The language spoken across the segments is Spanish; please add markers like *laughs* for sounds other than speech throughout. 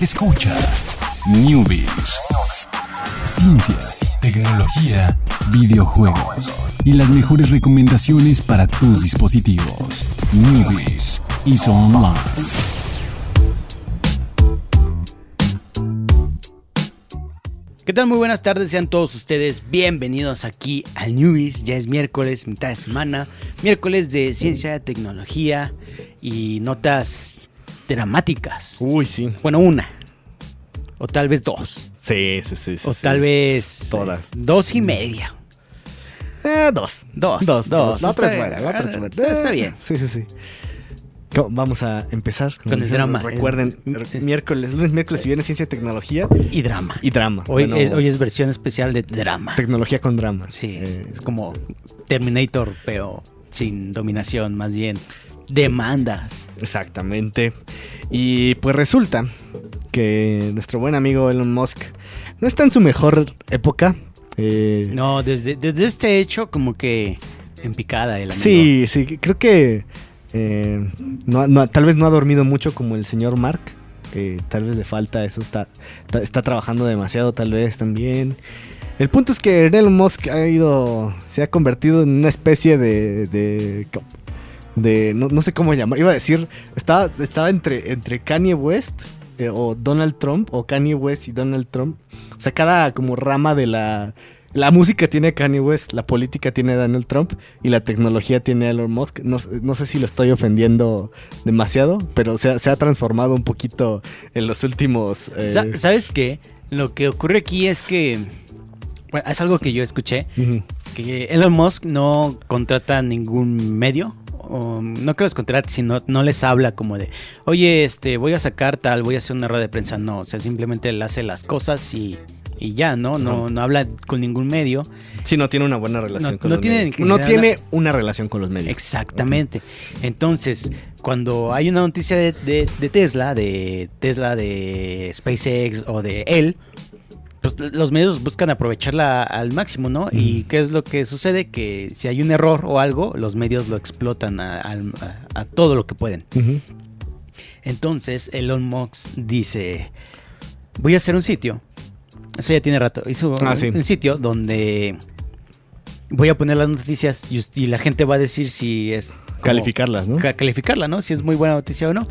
Escucha Newbies. Ciencias, tecnología, videojuegos y las mejores recomendaciones para tus dispositivos. Newbies y Online. ¿Qué tal? Muy buenas tardes, sean todos ustedes bienvenidos aquí al Newbies. Ya es miércoles, mitad de semana, miércoles de ciencia, tecnología y notas dramáticas. Uy, sí. Bueno, una. O tal vez dos. Sí, sí, sí. sí o sí. tal vez. Todas. eh, dos y media. Eh, dos. Dos. Dos, dos. La otra es buena, la otra es buena. está- está bien. Sí, sí, sí. Vamos a empezar Con el drama. Recuerden, El- r- este- miércoles, lunes, miércoles y viernes, ciencia y tecnología Y drama. y drama. Hoy, Bueno, es, hoy es versión especial de drama. Tecnología con drama. Sí, Eh, es como Terminator, pero sin dominación, más bien demandas. Exactamente. Y pues resulta que nuestro buen amigo Elon Musk no está en su mejor época. Eh, No, desde, desde este hecho, como que en picada el amigo. Sí, sí, creo que eh, no, no- tal vez no ha dormido mucho como el señor Mark. eh, tal vez le falta eso, está, está, trabajando demasiado tal vez también. El punto es que Elon Musk ha ido, se ha convertido en una especie de... de, de- no, no sé cómo llamar, iba a decir, estaba, estaba entre, entre Kanye West eh, o Donald Trump, o Kanye West y Donald Trump. O sea, cada como rama de la... La música tiene Kanye West, la política tiene Donald Trump y la tecnología tiene Elon Musk. No, sé- no sé si lo estoy ofendiendo demasiado, pero se ha, se ha transformado un poquito en los últimos... eh, Sa- ¿Sabes qué? Lo que ocurre aquí es que. bueno, es algo que yo escuché. Que Elon Musk no contrata ningún medio. O no que los contrate, sino no les habla como de, oye, este, voy a sacar tal, voy a hacer una rueda de prensa. No, o sea, simplemente él hace las cosas y, y ya, ¿no? No, no habla con ningún medio. Sí, no tiene una buena relación No- con no los tiene medios. No tiene una relación con los medios. Exactamente. Entonces, cuando hay una noticia de, de- de Tesla, de Tesla, de SpaceX o de él, pues los medios buscan aprovecharla al máximo, ¿no? ¿Y qué es lo que sucede? Que si hay un error o algo, los medios lo explotan a, al- a- a todo lo que pueden. Entonces, Elon Musk dice, voy a hacer un sitio. Eso ya tiene rato. Hizo Ah, un, sí. un sitio donde voy a poner las noticias y la gente va a decir si es... Calificarlas, ¿no? ca- calificarla, ¿no? Si es muy buena noticia o no.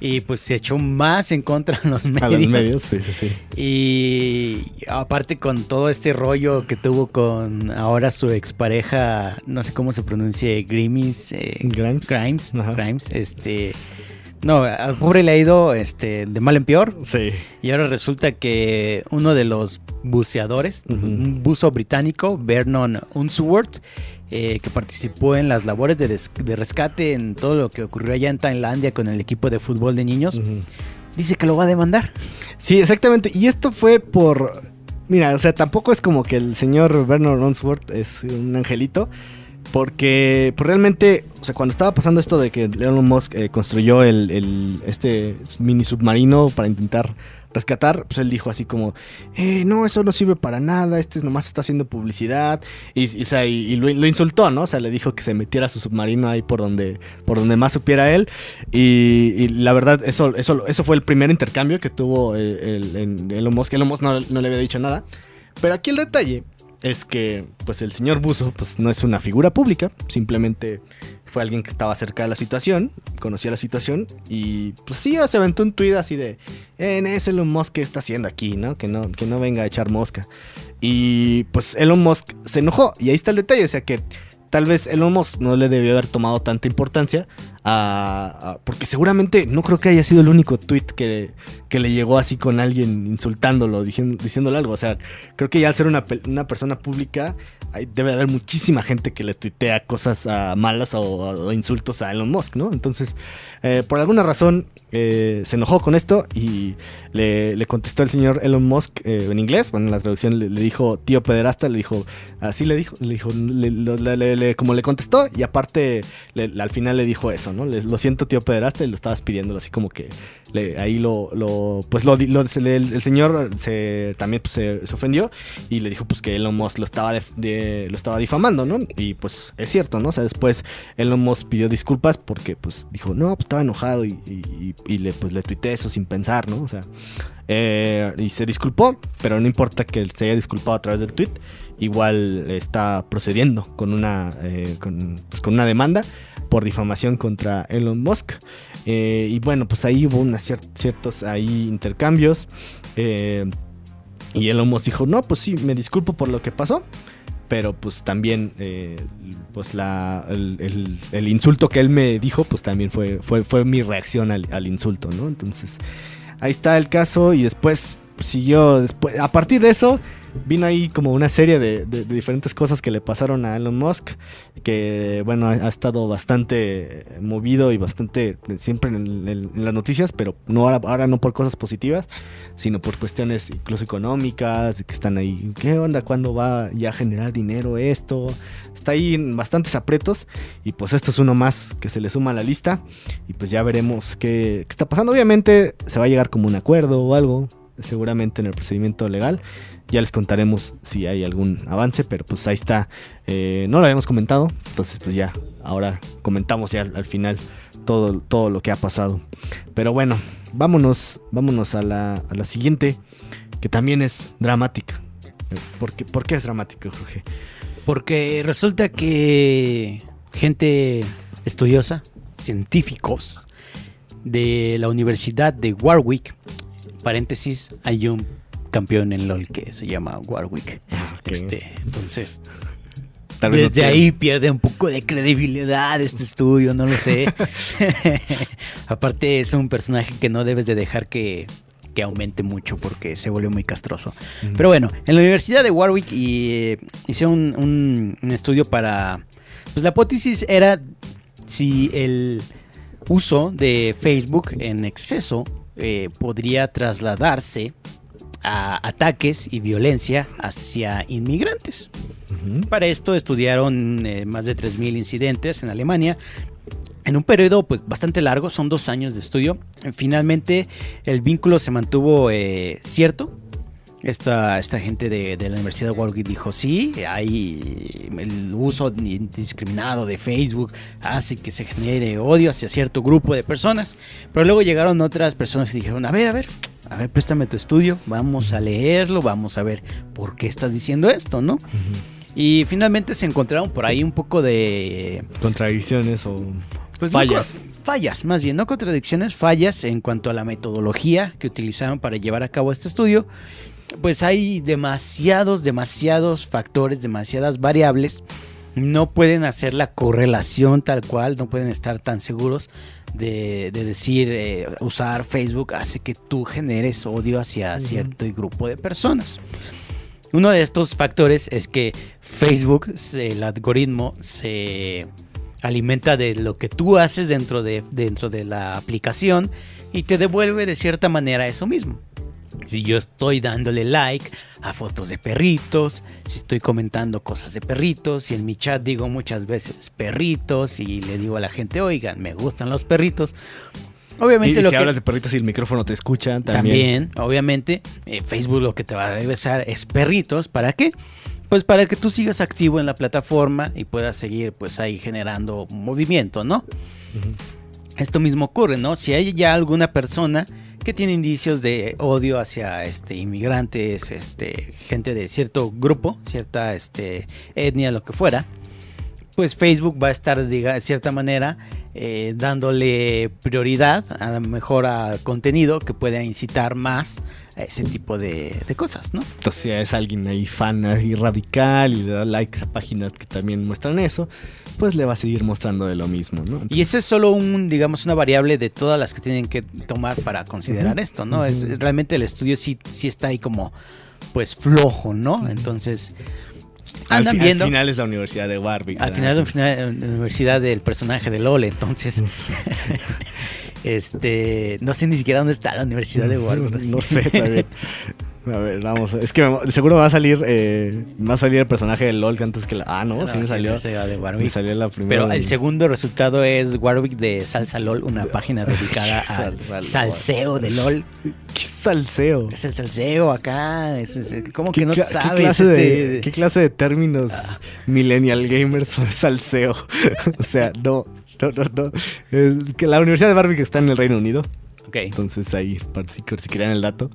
Y pues se echó más en contra a los medios. *laughs* A los medios, sí, sí, sí. Y aparte con todo este rollo que tuvo con ahora su expareja, no sé cómo se pronuncie, Grimes. eh, Grimes. Grimes. Grimes, este... No, al pobre le ha ido este, de mal en peor. Sí. Y ahora resulta que uno de los buceadores, un buzo británico, Vernon Unsworth, eh, que participó en las labores de, rescate en todo lo que ocurrió allá en Tailandia con el equipo de fútbol de niños, dice que lo va a demandar. Sí, exactamente. Y esto fue por. Mira, o sea, tampoco es como que el señor Bernard Onsworth es un angelito. Porque pues, realmente, o sea, cuando estaba pasando esto de que Elon Musk eh, construyó el, el- este mini submarino para intentar rescatar, pues él dijo así como, eh, no, eso no sirve para nada, este nomás está haciendo publicidad. Y, o sea, y- lo, insultó, ¿no? O sea, le dijo que se metiera su submarino ahí por donde, por donde más supiera él. Y, la verdad, eso, eso, eso fue el primer intercambio que tuvo el, el- en Elon Musk. Elon Musk no, no le había dicho nada. Pero aquí el detalle es que pues el señor Buzo pues no es una figura pública, simplemente fue alguien que estaba cerca de la situación, conocía la situación y pues sí, se aventó un tuit así de, eh, es Elon Musk que está haciendo aquí, ¿no? Que no que no venga a echar mosca. Y pues Elon Musk se enojó y ahí está el detalle, o sea que tal vez Elon Musk no le debió haber tomado tanta importancia porque seguramente no creo que haya sido el único tweet que, que le llegó así con alguien insultándolo, diciendo, diciéndole algo. O sea, creo que ya al ser una, una persona pública, hay- debe haber muchísima gente que le tuitea cosas malas o, insultos a Elon Musk, ¿no? Entonces, eh, por alguna razón eh, se enojó con esto y le, contestó el señor Elon Musk eh, en inglés. Bueno, en la traducción le, dijo tío pederasta, le dijo, así le dijo, le dijo, como le contestó y aparte al final le dijo eso, ¿no? Lo siento, tío pederasta, y lo estabas pidiendo así como que le- ahí lo, lo pues lo, lo- se le- el, señor se también pues, se, se ofendió y le dijo pues que Elon Musk lo estaba def- de- lo estaba difamando, ¿no? Y pues es cierto, ¿no? O sea, después Elon Musk pidió disculpas porque pues dijo, no, pues estaba enojado y, y- y- le pues le tuiteé eso sin pensar, ¿no? O sea, eh, y se disculpó, pero no importa que se haya disculpado a través del tweet, igual está procediendo con una, eh, con, pues, con una demanda por difamación contra Elon Musk. Eh, y bueno, pues ahí hubo unos ciertos ahí intercambios. eh, y Elon Musk dijo, no, pues sí, me disculpo por lo que pasó. Pero pues también, eh, pues la, el, insulto que él me dijo, pues también fue, fue, fue mi reacción al, al insulto, ¿no? Entonces, ahí está el caso y después siguió, después, a partir de eso, vino ahí como una serie de, de- de diferentes cosas que le pasaron a Elon Musk, que bueno, ha, ha estado bastante movido y bastante siempre en, en- en las noticias, pero no ahora, ahora no por cosas positivas, sino por cuestiones incluso económicas, que están ahí, ¿qué onda? ¿Cuándo va ya a generar dinero esto? Está ahí en bastantes apretos y pues esto es uno más que se le suma a la lista y pues ya veremos qué, qué está pasando. Obviamente se va a llegar como un acuerdo o algo, seguramente en el procedimiento legal. Ya les contaremos si hay algún avance, pero pues ahí está. Eh, no lo habíamos comentado, entonces pues ya, ahora comentamos ya al, al final todo, todo lo que ha pasado. Pero bueno, vámonos, vámonos a la, a la siguiente, que también es dramática. ¿Por qué, por qué es dramática, Jorge? Porque resulta que gente estudiosa, científicos de la Universidad de Warwick, paréntesis, hay un campeón en LOL que se llama Warwick. Este, entonces, Tal vez no desde ahí pierde un poco de credibilidad este estudio, no lo sé. *laughs* *laughs* Aparte es un personaje que no debes de dejar que, que aumente mucho porque se vuelve muy castroso. Pero bueno, en la Universidad de Warwick y, eh, hicieron un, un- un estudio para... Pues la hipótesis era si el uso de Facebook en exceso eh, podría trasladarse a ataques y violencia hacia inmigrantes. Para esto estudiaron eh, más de 3.000 incidentes en Alemania. En un periodo pues bastante largo, son dos años de estudio. Finalmente el vínculo se mantuvo eh, cierto. Esta, esta gente de, de la Universidad de Warwick dijo, sí, hay el uso indiscriminado de Facebook hace que se genere odio hacia cierto grupo de personas. Pero luego llegaron otras personas y dijeron, a ver, a ver, a ver, préstame tu estudio, vamos a leerlo, vamos a ver por qué estás diciendo esto, ¿no? Y finalmente se encontraron por ahí un poco de Contradicciones o pues, fallas. fallas, más bien, no contradicciones, fallas en cuanto a la metodología que utilizaron para llevar a cabo este estudio. Pues hay demasiados, demasiados factores, demasiadas variables. No pueden hacer la correlación tal cual, no pueden estar tan seguros de, de decir eh, usar Facebook hace que tú generes odio hacia cierto grupo de personas. Uno de estos factores es que Facebook, el algoritmo, se alimenta de lo que tú haces dentro de, dentro de la aplicación y te devuelve de cierta manera eso mismo. Si yo estoy dándole like a fotos de perritos, si estoy comentando cosas de perritos, si en mi chat digo muchas veces perritos y le digo a la gente, oigan, me gustan los perritos. Obviamente y lo si que... hablas de perritos y el micrófono te escucha, también. También, obviamente, eh, Facebook lo que te va a regresar es perritos. ¿Para qué? Pues para que tú sigas activo en la plataforma y puedas seguir pues ahí generando movimiento, ¿no? Esto mismo ocurre, ¿no? Si hay ya alguna persona que tiene indicios de odio hacia este inmigrantes, este gente de cierto grupo, cierta este etnia, lo que fuera, pues Facebook va a estar diga, de cierta manera eh, dándole prioridad a lo mejor a contenido que pueda incitar más a ese tipo de, de cosas, ¿no? Entonces, si es alguien ahí fan ahí radical y le da likes a páginas que también muestran eso, pues le va a seguir mostrando de lo mismo, ¿no? Y ese es solo un, digamos, una variable de todas las que tienen que tomar para considerar esto, ¿no? Es, realmente el estudio sí, sí está ahí como, pues, flojo, ¿no? Entonces, al, andan al viendo. final es la Universidad de Warwick. Al final, al final, en la universidad del personaje de LOL, entonces, *laughs* este, no sé ni siquiera dónde está la universidad de *laughs* Warwick. No sé, también. *laughs* A ver, vamos. Es que me- seguro va a salir eh, va a salir el personaje de LOL antes que la. Ah, no, sí me salió. de Me Warwick. salió la primera. Pero el segundo resultado es Warwick de Salsa LOL, una página *laughs* dedicada al Salsa salseo de LOL. ¿Qué salseo? Es el salseo acá. es- es- ¿Cómo ¿Qué, que no sabes? qué clase este- de, ¿Qué clase de términos millennial gamers son salseo? *laughs* o sea, no, no, no, no. Es que la Universidad de que está en el Reino Unido. Ok. Entonces ahí, si, si querían el dato.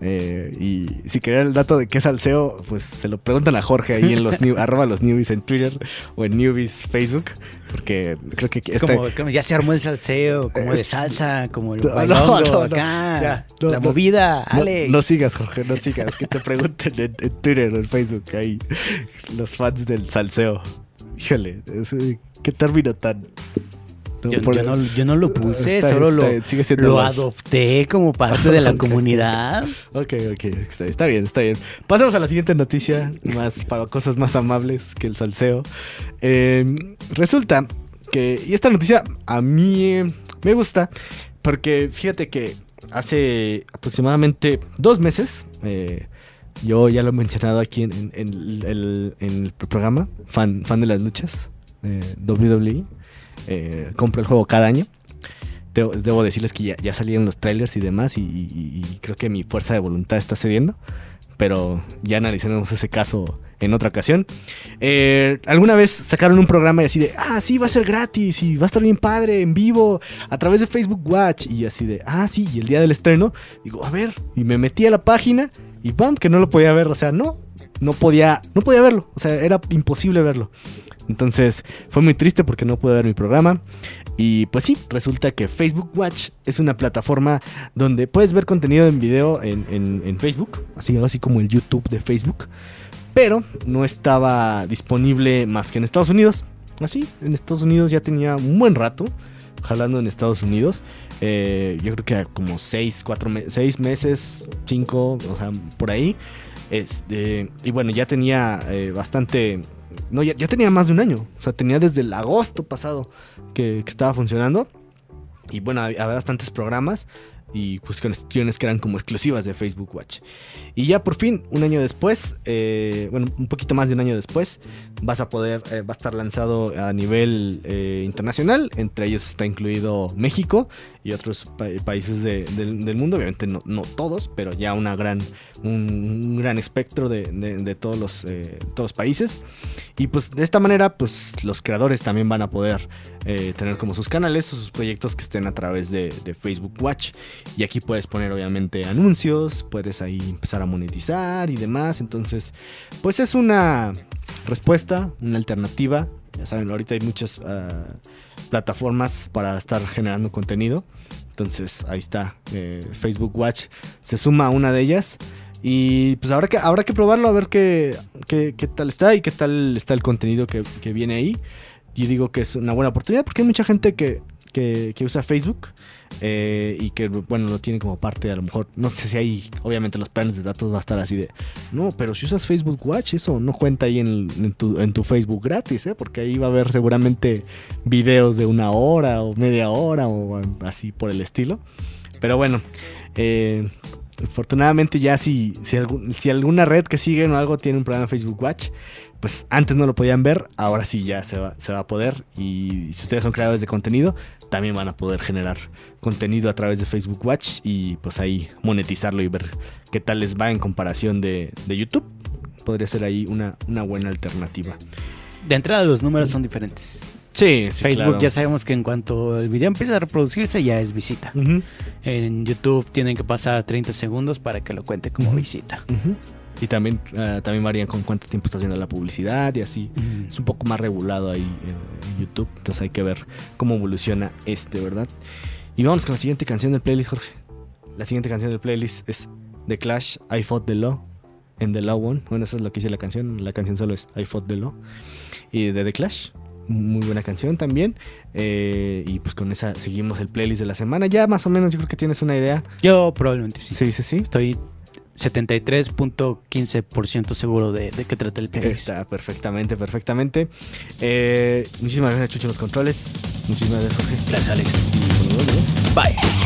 Eh, y si querían el dato de qué salseo, pues se lo preguntan a Jorge ahí en los *laughs* new, arroba los newbies en Twitter o en newbies Facebook. Porque creo que Es está- como, como ya se armó el salseo, como de salsa, como el No, no, no, acá. ya, la movida, Alex. no sigas, Jorge, no sigas. Que te pregunten en, en Twitter o en Facebook ahí los fans del salseo. Híjole, ese- qué término tan. Yo, no, yo no lo puse, Está- solo está- lo, adopté como parte de la *laughs* comunidad. Ok, ok, está, bien, está bien. Pasemos a la siguiente noticia, más para cosas más amables que el salseo. Eh, resulta que, y esta noticia a mí eh, me gusta, porque fíjate que hace aproximadamente dos meses, eh, yo ya lo he mencionado aquí en, en- en el, en el programa, fan, fan de las luchas, WWE, eh, compro el juego cada año. Debo, debo decirles que ya, ya salieron los trailers y demás y, y- y creo que mi fuerza de voluntad está cediendo, pero ya analizaremos ese caso en otra ocasión. Eh, alguna vez sacaron un programa y así de, ah, sí, va a ser gratis y va a estar bien padre, en vivo, a través de Facebook Watch y así de, ah, sí, y el día del estreno, digo, a ver, y me metí a la página y bam, que no lo podía ver, o sea, no, no podía, no podía verlo, o sea, era imposible verlo. Entonces fue muy triste porque no pude ver mi programa. Y pues sí, resulta que Facebook Watch es una plataforma donde puedes ver contenido en video en, en- Facebook, así, así como el YouTube de Facebook, pero no estaba disponible más que en Estados Unidos. Así, en Estados Unidos ya tenía un buen rato jalando en Estados Unidos. Eh, yo creo que como 6, 4 seis meses, 5, o sea, por ahí. Este, y bueno, ya tenía eh, bastante no, ya, tenía más de un año. O sea, tenía desde el agosto pasado que, estaba funcionando. Y bueno, había, había bastantes programas y pues cuestiones que eran como exclusivas de Facebook Watch. Y ya por fin, un año después, eh, bueno, un poquito más de un año después, vas a poder, eh, va a estar lanzado a nivel eh, internacional. Entre ellos está incluido México y otros pa- países de- del, mundo. Obviamente no, todos, pero ya una gran, un, gran espectro de, de- todos, los, eh, todos países. Y pues de esta manera, pues los creadores también van a poder eh, tener como sus canales o sus proyectos que estén a través de Facebook Watch. Y aquí puedes poner obviamente anuncios, puedes ahí empezar a monetizar y demás. Entonces, pues es una respuesta, una alternativa. Ya saben, ahorita hay muchas ah, plataformas para estar generando contenido. Entonces ahí está, eh, Facebook Watch se suma a una de ellas. Y pues habrá que, habrá que probarlo a ver qué, qué, qué tal está y qué tal está el contenido que, que viene ahí. Yo digo que es una buena oportunidad porque hay mucha gente que, que, usa Facebook eh, y que, bueno, lo tiene como parte, a lo mejor, no sé si hay, obviamente los planes de datos va a estar así de, no, pero si usas Facebook Watch, eso no cuenta ahí en, tu, en tu Facebook gratis, ¿eh? porque ahí va a haber seguramente videos de una hora o media hora o así por el estilo. Pero bueno, eh, afortunadamente ya si, si, alguna red que siguen o algo tiene un programa Facebook Watch, pues antes no lo podían ver, ahora sí ya se va, se va a poder. Y si ustedes son creadores de contenido, también van a poder generar contenido a través de Facebook Watch y pues ahí monetizarlo y ver qué tal les va en comparación de, de YouTube. Podría ser ahí una, una buena alternativa. De entrada los números son diferentes. Sí, sí, Facebook claro. ya sabemos que en cuanto el video empieza a reproducirse ya es visita. En YouTube tienen que pasar 30 segundos para que lo cuente como visita. ujú. Y también, ah, también varían con cuánto tiempo estás viendo la publicidad y así. Es un poco más regulado ahí en, en YouTube. Entonces hay que ver cómo evoluciona este, ¿verdad? Y vamos con la siguiente canción del playlist, Jorge. La siguiente canción del playlist es The Clash, I Fought the Law. En The Law One. Bueno, eso es lo que dice la canción. La canción solo es I Fought the Law. Y de The Clash. Muy buena canción también. Eh, y pues con esa seguimos el playlist de la semana. Ya más o menos yo creo que tienes una idea. Yo probablemente sí. Sí, sí, sí. Estoy 73.15% seguro de, de qué trata el playlist. Está perfectamente, perfectamente. Eh, muchísimas gracias, Chucho, los controles. Muchísimas gracias, Jorge. Gracias, Alex. Bye.